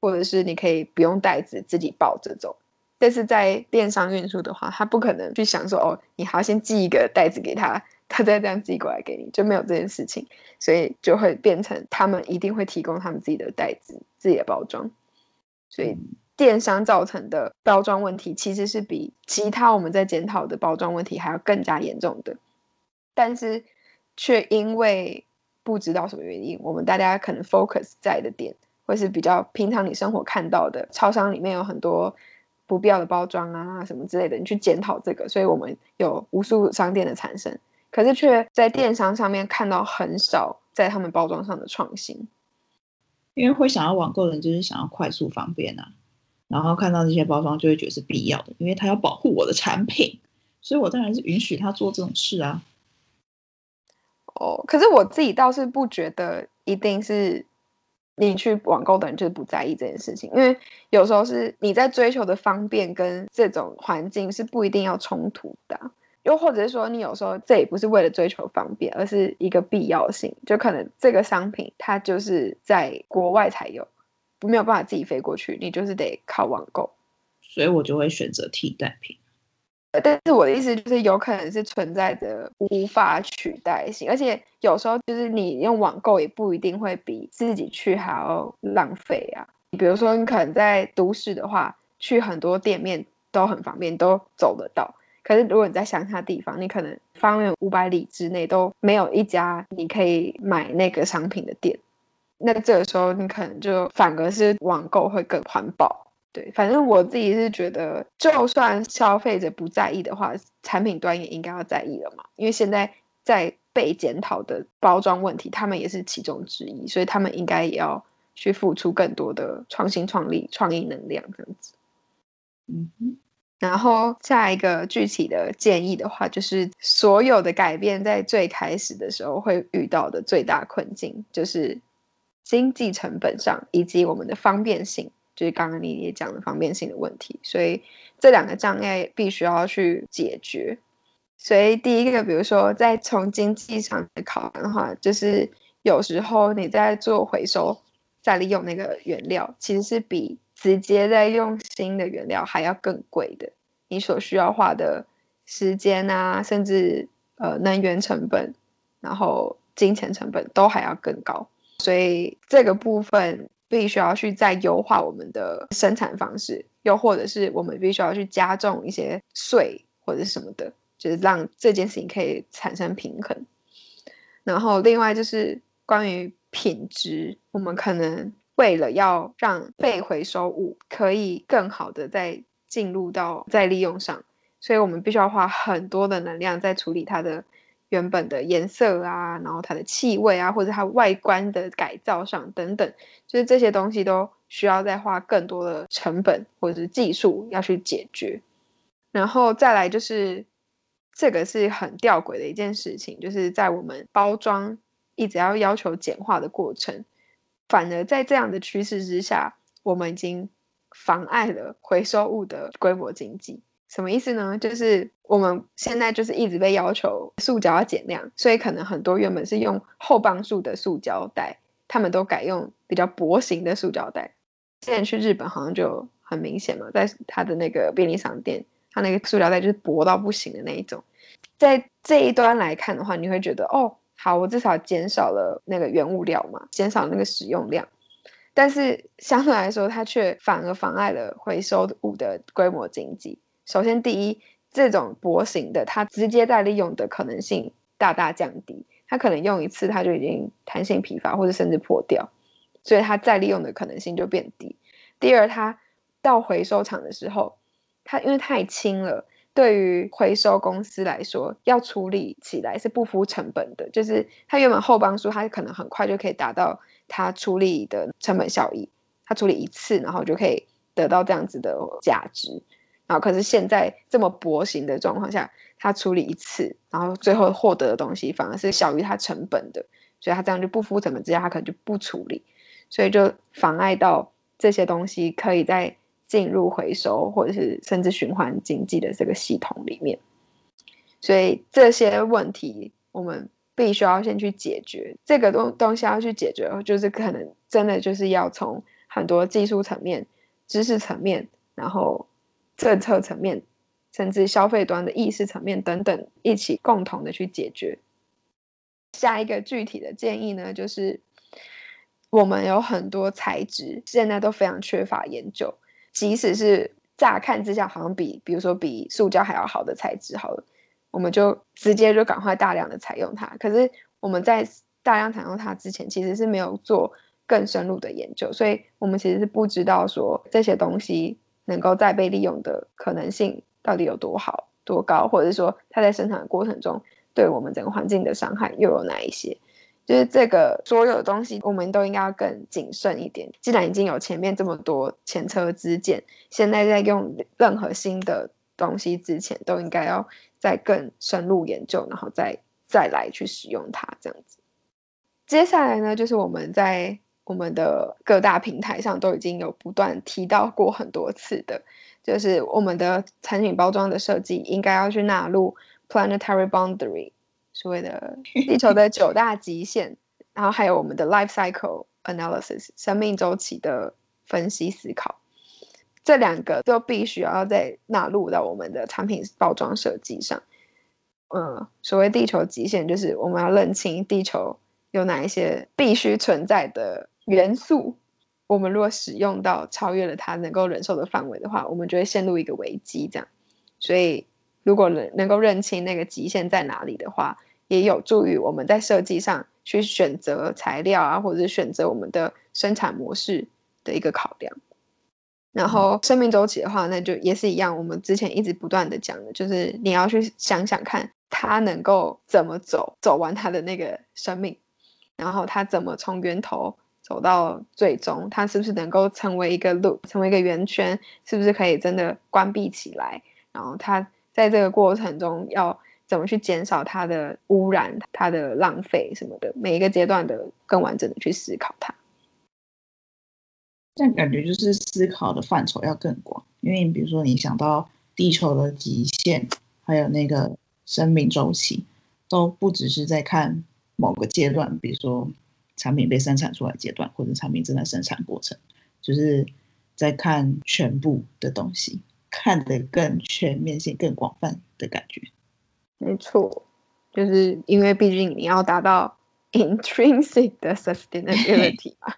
或者是你可以不用袋子自己抱着走。但是在电商运输的话，他不可能去想说，哦，你还要先寄一个袋子给他。他再这样寄过来给你，就没有这件事情，所以就会变成他们一定会提供他们自己的袋子、自己的包装。所以电商造成的包装问题，其实是比其他我们在检讨的包装问题还要更加严重的。但是却因为不知道什么原因，我们大家可能 focus 在的点，或是比较平常你生活看到的，超商里面有很多不必要的包装啊什么之类的，你去检讨这个，所以我们有无数商店的产生。可是却在电商上面看到很少在他们包装上的创新，因为会想要网购的人就是想要快速方便啊，然后看到这些包装就会觉得是必要的，因为他要保护我的产品，所以我当然是允许他做这种事啊。哦，可是我自己倒是不觉得一定是你去网购的人就是不在意这件事情，因为有时候是你在追求的方便跟这种环境是不一定要冲突的。又或者是说，你有时候这也不是为了追求方便，而是一个必要性。就可能这个商品它就是在国外才有，没有办法自己飞过去，你就是得靠网购。所以我就会选择替代品。但是我的意思就是，有可能是存在着无法取代性，而且有时候就是你用网购也不一定会比自己去还要浪费啊。比如说，你可能在都市的话，去很多店面都很方便，都走得到。可是，如果你在乡下地方，你可能方圆五百里之内都没有一家你可以买那个商品的店，那这个时候你可能就反而是网购会更环保。对，反正我自己是觉得，就算消费者不在意的话，产品端也应该要在意了嘛。因为现在在被检讨的包装问题，他们也是其中之一，所以他们应该也要去付出更多的创新、创立、创意能量这样子。嗯哼。然后下一个具体的建议的话，就是所有的改变在最开始的时候会遇到的最大困境，就是经济成本上以及我们的方便性，就是刚刚你也讲的方便性的问题。所以这两个障碍必须要去解决。所以第一个，比如说在从经济上来考量的话，就是有时候你在做回收再利用那个原料，其实是比。直接在用新的原料还要更贵的，你所需要花的时间啊，甚至呃能源成本，然后金钱成本都还要更高，所以这个部分必须要去再优化我们的生产方式，又或者是我们必须要去加重一些税或者什么的，就是让这件事情可以产生平衡。然后另外就是关于品质，我们可能。为了要让被回收物可以更好的再进入到再利用上，所以我们必须要花很多的能量在处理它的原本的颜色啊，然后它的气味啊，或者它外观的改造上等等，就是这些东西都需要再花更多的成本或者是技术要去解决。然后再来就是这个是很吊诡的一件事情，就是在我们包装一直要要求简化的过程。反而在这样的趋势之下，我们已经妨碍了回收物的规模经济。什么意思呢？就是我们现在就是一直被要求塑胶要减量，所以可能很多原本是用厚磅数的塑胶袋，他们都改用比较薄型的塑胶袋。之前去日本好像就很明显嘛，在他的那个便利商店，他那个塑料袋就是薄到不行的那一种。在这一端来看的话，你会觉得哦。好，我至少减少了那个原物料嘛，减少那个使用量，但是相对来说，它却反而妨碍了回收物的规模经济。首先，第一，这种薄型的，它直接再利用的可能性大大降低，它可能用一次它就已经弹性疲乏，或者甚至破掉，所以它再利用的可能性就变低。第二，它到回收厂的时候，它因为太轻了，对于回收公司来说，要处理起来是不敷成本的。就是它原本后帮书，它可能很快就可以达到它处理的成本效益，它处理一次，然后就可以得到这样子的价值。然后可是现在这么薄型的状况下，他处理一次，然后最后获得的东西反而是小于他成本的，所以他这样就不敷成本之下，他可能就不处理，所以就妨碍到这些东西可以在。进入回收或者是甚至循环经济的这个系统里面，所以这些问题我们必须要先去解决。这个东东西要去解决，就是可能真的就是要从很多技术层面、知识层面，然后政策层面，甚至消费端的意识层面等等，一起共同的去解决。下一个具体的建议呢，就是我们有很多材质现在都非常缺乏研究。即使是乍看之下好像比，比如说比塑胶还要好的材质，好了，我们就直接就赶快大量的采用它。可是我们在大量采用它之前，其实是没有做更深入的研究，所以我们其实是不知道说这些东西能够再被利用的可能性到底有多好、多高，或者是说它在生产的过程中对我们整个环境的伤害又有哪一些。就是这个所有的东西，我们都应该要更谨慎一点。既然已经有前面这么多前车之鉴，现在在用任何新的东西之前，都应该要再更深入研究，然后再再来去使用它。这样子，接下来呢，就是我们在我们的各大平台上都已经有不断提到过很多次的，就是我们的产品包装的设计应该要去纳入 planetary boundary。所谓的 地球的九大极限，然后还有我们的 life cycle analysis 生命周期的分析思考，这两个都必须要再纳入到我们的产品包装设计上。嗯，所谓地球极限，就是我们要认清地球有哪一些必须存在的元素，我们如果使用到超越了它能够忍受的范围的话，我们就会陷入一个危机。这样，所以。如果能能够认清那个极限在哪里的话，也有助于我们在设计上去选择材料啊，或者是选择我们的生产模式的一个考量。然后生命周期的话，那就也是一样，我们之前一直不断的讲的，就是你要去想想看，它能够怎么走，走完它的那个生命，然后它怎么从源头走到最终，它是不是能够成为一个 loop，成为一个圆圈，是不是可以真的关闭起来，然后它。在这个过程中，要怎么去减少它的污染、它的浪费什么的，每一个阶段的更完整的去思考它。但感觉就是思考的范畴要更广，因为你比如说你想到地球的极限，还有那个生命周期，都不只是在看某个阶段，比如说产品被生产出来阶段，或者产品正在生产过程，就是在看全部的东西。看得更全面性、更广泛的感觉，没错，就是因为毕竟你要达到 intrinsic 的 sustainability 嘛，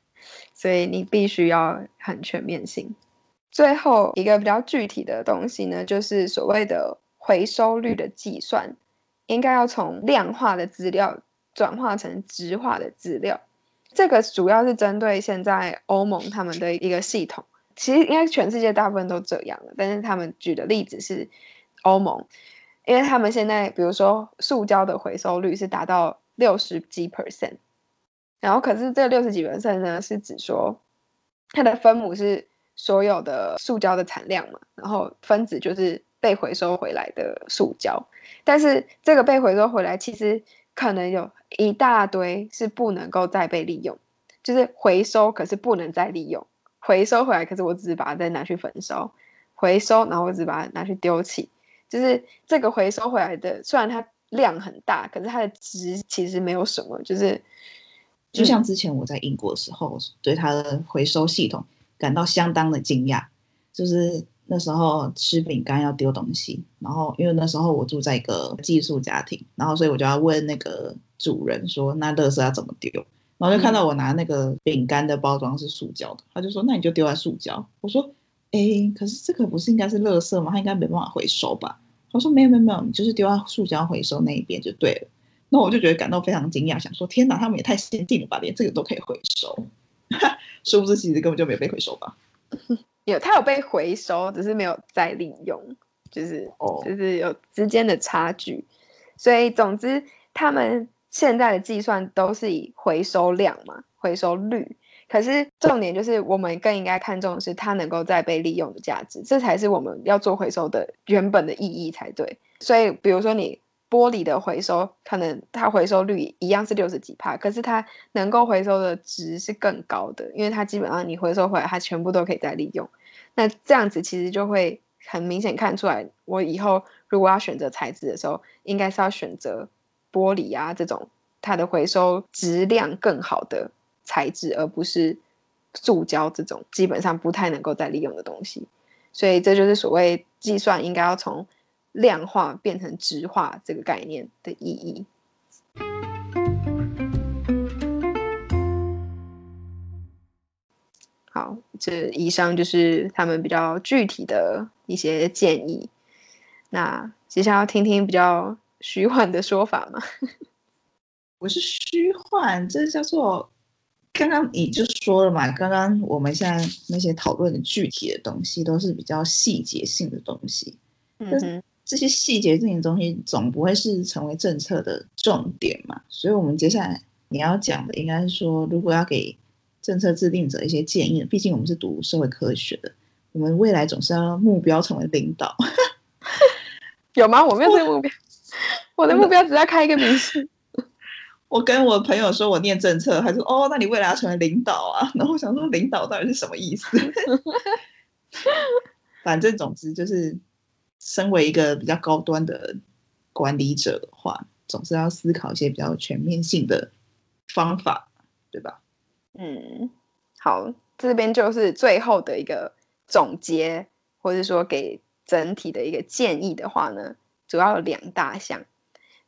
所以你必须要很全面性。最后一个比较具体的东西呢，就是所谓的回收率的计算，应该要从量化的资料转化成质化的资料。这个主要是针对现在欧盟他们的一个系统。其实应该全世界大部分都这样了，但是他们举的例子是欧盟，因为他们现在比如说塑胶的回收率是达到六十几 percent，然后可是这六十几 percent 呢是指说它的分母是所有的塑胶的产量嘛，然后分子就是被回收回来的塑胶，但是这个被回收回来其实可能有一大堆是不能够再被利用，就是回收可是不能再利用。回收回来，可是我只是把它再拿去焚烧，回收，然后我只把它拿去丢弃，就是这个回收回来的，虽然它量很大，可是它的值其实没有什么，就是就像之前我在英国的时候，对它的回收系统感到相当的惊讶，就是那时候吃饼干要丢东西，然后因为那时候我住在一个寄宿家庭，然后所以我就要问那个主人说，那垃圾要怎么丢？然后就看到我拿那个饼干的包装是塑胶的，他就说：“那你就丢在塑胶。”我说：“哎，可是这个不是应该是垃圾吗？它应该没办法回收吧？”他说：“没有没有没有，你就是丢在塑胶回收那一边就对了。”那我就觉得感到非常惊讶，想说：“天哪，他们也太先进了吧，连这个都可以回收！” 殊不知其实根本就没有被回收吧？有它有被回收，只是没有再利用，就是哦就是有之间的差距。所以总之，他们现在的计算都是以回收量嘛，回收率。可是重点就是，我们更应该看重的是它能够再被利用的价值，这才是我们要做回收的原本的意义才对。所以，比如说你玻璃的回收，可能它回收率一样是六十几帕，可是它能够回收的值是更高的，因为它基本上你回收回来，它全部都可以再利用。那这样子其实就会很明显看出来，我以后如果要选择材质的时候，应该是要选择玻璃啊这种它的回收质量更好的材质，而不是塑胶这种基本上不太能够再利用的东西。所以这就是所谓计算应该要从量化变成质化这个概念的意义。好，这以上就是他们比较具体的一些建议。那接下来要听听比较虚幻的说法吗？不是虚幻，这叫做刚刚你就说了嘛，刚刚我们现在那些讨论的具体的东西都是比较细节性的东西，嗯哼，这些细节性的东西总不会是成为政策的重点嘛，所以我们接下来你要讲的应该是说，如果要给政策制定者一些建议，毕竟我们是读社会科学的，我们未来总是要目标成为领导。有吗？我没有这个目标，我的目标只是要开一个民宿。我跟我朋友说我念政策，他说哦，那你未来要成为领导啊？然后我想说领导到底是什么意思？反正总之就是，身为一个比较高端的管理者的话，总是要思考一些比较全面性的方法，对吧？嗯，好，这边就是最后的一个总结，或者说给整体的一个建议的话呢，主要有两大项。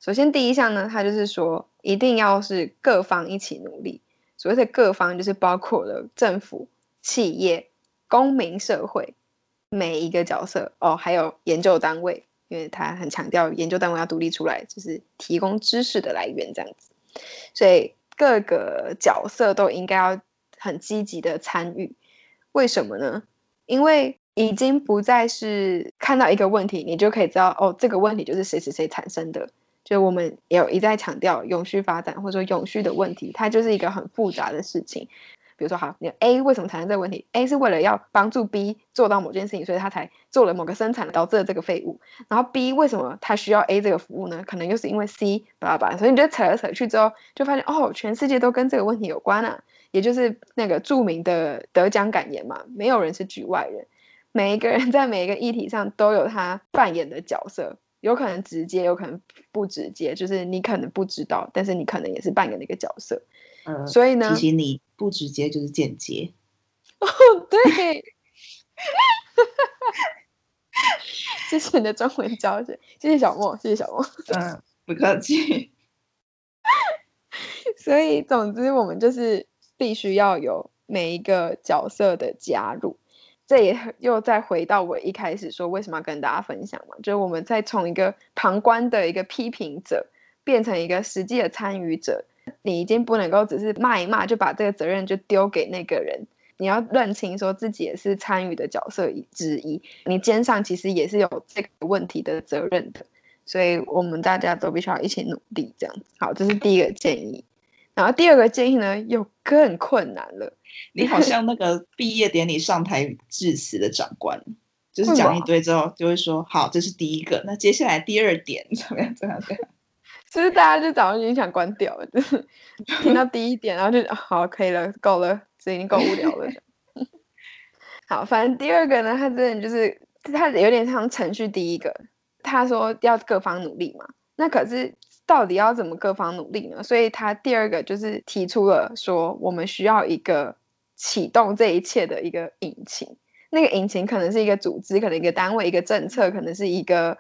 首先，第一项呢，它就是说，一定要是各方一起努力。所谓的各方，就是包括了政府、企业、公民社会每一个角色哦，还有研究单位，因为他很强调研究单位要独立出来，就是提供知识的来源这样子。所以各个角色都应该要很积极的参与。为什么呢？因为已经不再是看到一个问题，你就可以知道哦，这个问题就是谁谁谁产生的。就我们有一再强调永续发展或者说永续的问题，它就是一个很复杂的事情。比如说，好，你 A 为什么产生这个问题？A 是为了要帮助 B 做到某件事情，所以他才做了某个生产，导致了这个废物。然后 B 为什么他需要 A 这个服务呢？可能又是因为 C 巴拉巴拉，所以你就扯来扯去之后，就发现哦，全世界都跟这个问题有关啊。也就是那个著名的得奖感言嘛，没有人是局外人，每一个人在每一个议题上都有他扮演的角色。有可能直接，有可能不直接，就是你可能不知道，但是你可能也是扮演的一个角色。嗯，所以呢，提醒你不直接就是间接。哦，对，谢谢你的中文教学，谢谢小莫，谢谢小莫。嗯，不客气。所以，总之，我们就是必须要有每一个角色的加入。这也又再回到我一开始说为什么要跟大家分享嘛，就是我们再从一个旁观的一个批评者变成一个实际的参与者，你已经不能够只是骂一骂就把这个责任就丢给那个人，你要认清说自己也是参与的角色之一，你肩上其实也是有这个问题的责任的，所以我们大家都必须要一起努力，这样子。好，这是第一个建议，然后第二个建议呢又更困难了。你好像那个毕业典礼上台致辞的长官，就是讲一堆之后就会说：“好，这是第一个，那接下来第二点 怎么样？怎么样？”其实大家就早上已经想关掉了，就是 听到第一点，然后就好，可以了，够了，这已经够无聊了。好，反正第二个呢，他真的就是他有点像程序第一个，他说要各方努力嘛，那可是。到底要怎么各方努力呢？所以他第二个就是提出了说，我们需要一个启动这一切的一个引擎。那个引擎可能是一个组织，可能一个单位，一个政策，可能是一个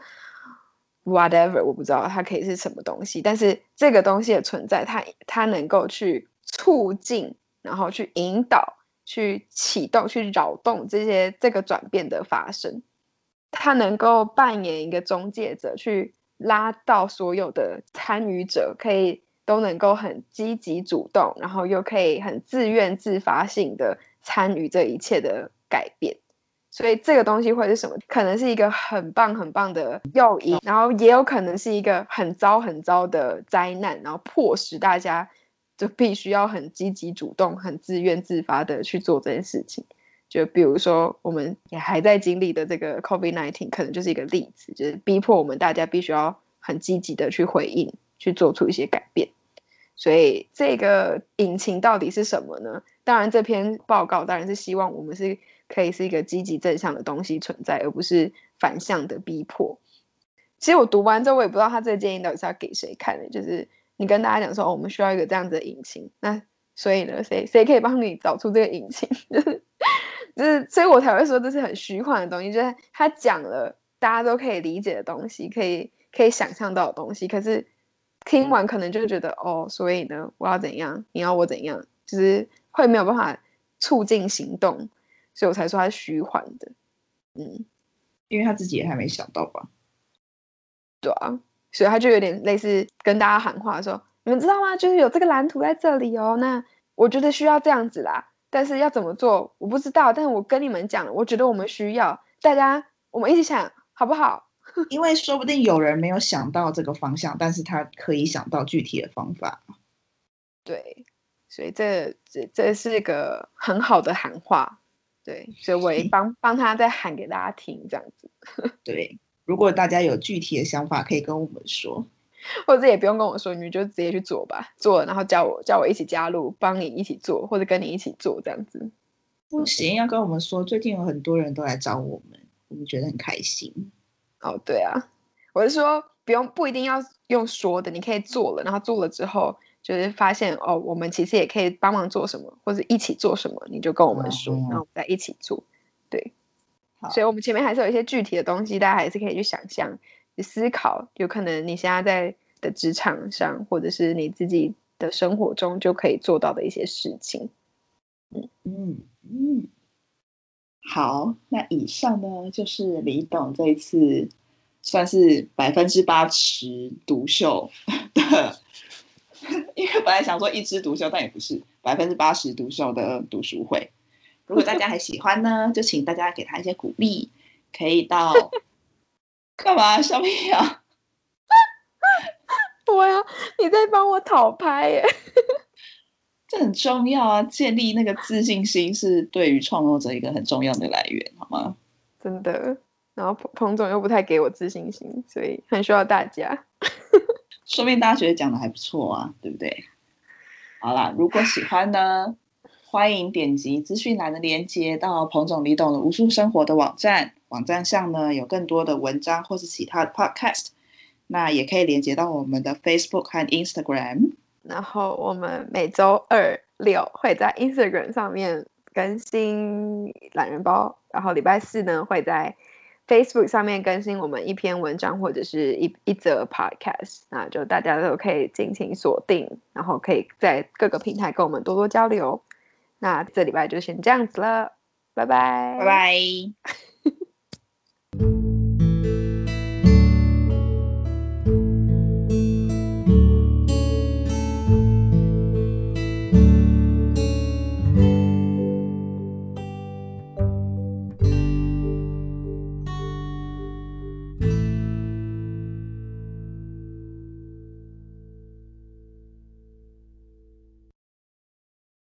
whatever，我不知道它可以是什么东西。但是这个东西的存在，它它能够去促进，然后去引导，去启动，去扰动这些这个转变的发生。它能够扮演一个中介者去。拉到所有的参与者，可以都能够很积极主动，然后又可以很自愿自发性的参与这一切的改变。所以这个东西会是什么？可能是一个很棒很棒的诱因，然后也有可能是一个很糟很糟的灾难，然后迫使大家就必须要很积极主动、很自愿自发的去做这件事情。就比如说，我们也还在经历的这个 COVID-19，可能就是一个例子，就是逼迫我们大家必须要很积极的去回应，去做出一些改变。所以这个引擎到底是什么呢？当然，这篇报告当然是希望我们是。可以是一个积极正向的东西存在，而不是反向的逼迫。其实我读完之后，我也不知道他这个建议到底是要给谁看的。就是你跟大家讲说，哦，我们需要一个这样子的引擎，那所以呢，谁谁可以帮你找出这个引擎？就是，所以我才会说这是很虚幻的东西。就是他讲了大家都可以理解的东西，可以可以想象到的东西，可是听完可能就觉得，哦，所以呢，我要怎样？你要我怎样？就是会没有办法促进行动。所以我才说他是虚幻的，嗯，因为他自己也还没想到吧？对啊，所以他就有点类似跟大家喊话说：“你们知道吗？就是有这个蓝图在这里哦。那我觉得需要这样子啦，但是要怎么做我不知道。但是我跟你们讲，我觉得我们需要大家，我们一起想好不好？因为说不定有人没有想到这个方向，但是他可以想到具体的方法。对，所以这这这是一个很好的喊话。”对，所以我也 帮帮他再喊给大家听，这样子。对，如果大家有具体的想法，可以跟我们说，或者也不用跟我说，你就直接去做吧，做然后叫我叫我一起加入，帮你一起做，或者跟你一起做这样子。不行，要跟我们说，最近有很多人都来找我们，我们觉得很开心。哦，对啊，我是说，不用不一定要用说的，你可以做了，然后做了之后。就是发现哦，我们其实也可以帮忙做什么，或者一起做什么，你就跟我们说，然后我们再一起做。对，所以，我们前面还是有一些具体的东西，大家还是可以去想象、去思考。有可能你现在在的职场上，或者是你自己的生活中，就可以做到的一些事情。嗯嗯嗯。好，那以上呢，就是李董这一次算是百分之八十独秀本来想说一枝独秀，但也不是百分之八十独秀的读书会。如果大家还喜欢呢，就请大家给他一些鼓励，可以到 干嘛？小屁 啊！我呀，你在帮我讨拍耶？这很重要啊！建立那个自信心是对于创作者一个很重要的来源，好吗？真的。然后彭彭总又不太给我自信心，所以很需要大家。说明大家觉得讲的还不错啊，对不对？好啦，如果喜欢呢，欢迎点击资讯栏的链接到彭总李董的无数生活的网站，网站上呢有更多的文章或是其他的 podcast，那也可以连接到我们的 Facebook 和 Instagram。然后我们每周二六会在 Instagram 上面更新懒人包，然后礼拜四呢会在。Facebook 上面更新我们一篇文章或者是一一则 Podcast，那就大家都可以尽情锁定，然后可以在各个平台跟我们多多交流。那这礼拜就先这样子了，拜拜拜拜。